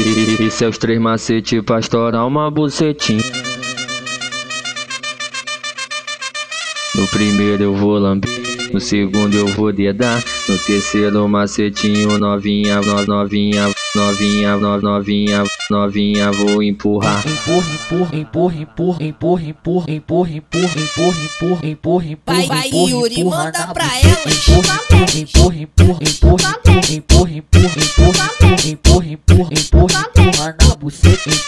E seus três macete pra estourar uma bucetinha. No primeiro eu vou lamber, no segundo eu vou dedar, no terceiro macetinho novinha, no, novinha, novinha, no, novinha, novinha vou empurrar. Empurra, empurra, empurra, empurra, empurra, empurra, empurra, empurra, empurra, empurra, empurra, Vai, vai, empurra, Yuri, empurra manda pra. Empurra, empurra, empurra, empurra, empurra, empurra, empurra, empurra, empurra, empurra, empurra, empurra na buceta,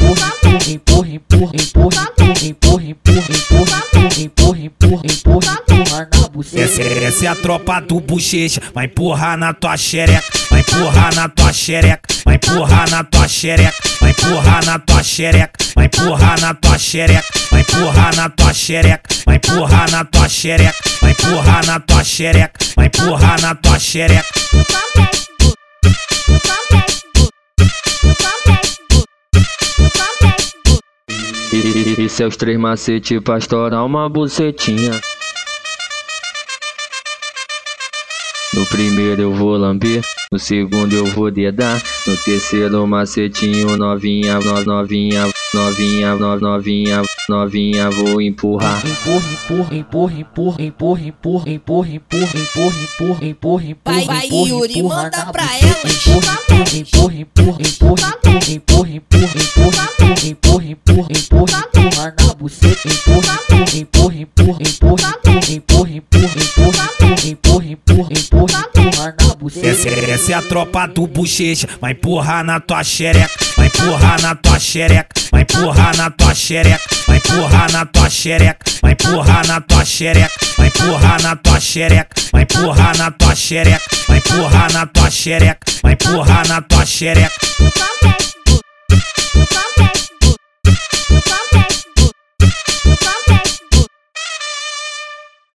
empurra, empurra, empurra, empurra, empurra, empurra, empurra, empurra, empurra, empurra, empurra, empurra na. Essa, essa é a tropa do bochecha, vai empurrar na tua xereca, vai empurrar na tua xereca, vai empurrar na tua xereca, vai empurrar na tua xereca, vai empurrar na tua xereca, vai empurrar na tua xereca, vai empurrar na tua xereca, vai empurrar na tua xereca, vai empurrar na tua xereca. E seus três macete pra estourar uma bucetinha. No primeiro eu vou lamber, no segundo eu vou dedar, no terceiro macetinho novinha, no, novinha, novinha, no, novinha, novinha vou empurrar. Empurra, empurra, empurra, empurra, empurra, empurra, empurra, empurra, empurra, empurra, empurra, Vai, vai, empurra, Yuri, empurra manda pra buceta, elas. Empurra, empurra, empurra, empurra, empurra, empurra, empurra, empurra, empurra, empurra, empurra, empurra, empurra, empurra, empurra, empurra, empurra, empurra, empurra, empurra, empurra, empurra na buceta. Essa, essa é a tropa do bochecha, vai empurrar na tua xereca, vai empurrar na tua xereca, vai empurrar na tua xereca, vai empurrar na tua xereca, vai empurrar na tua xereca, vai empurrar na tua xereca, vai empurrar na tua xereca, vai empurrar na tua xereca, vai empurrar na tua xereca.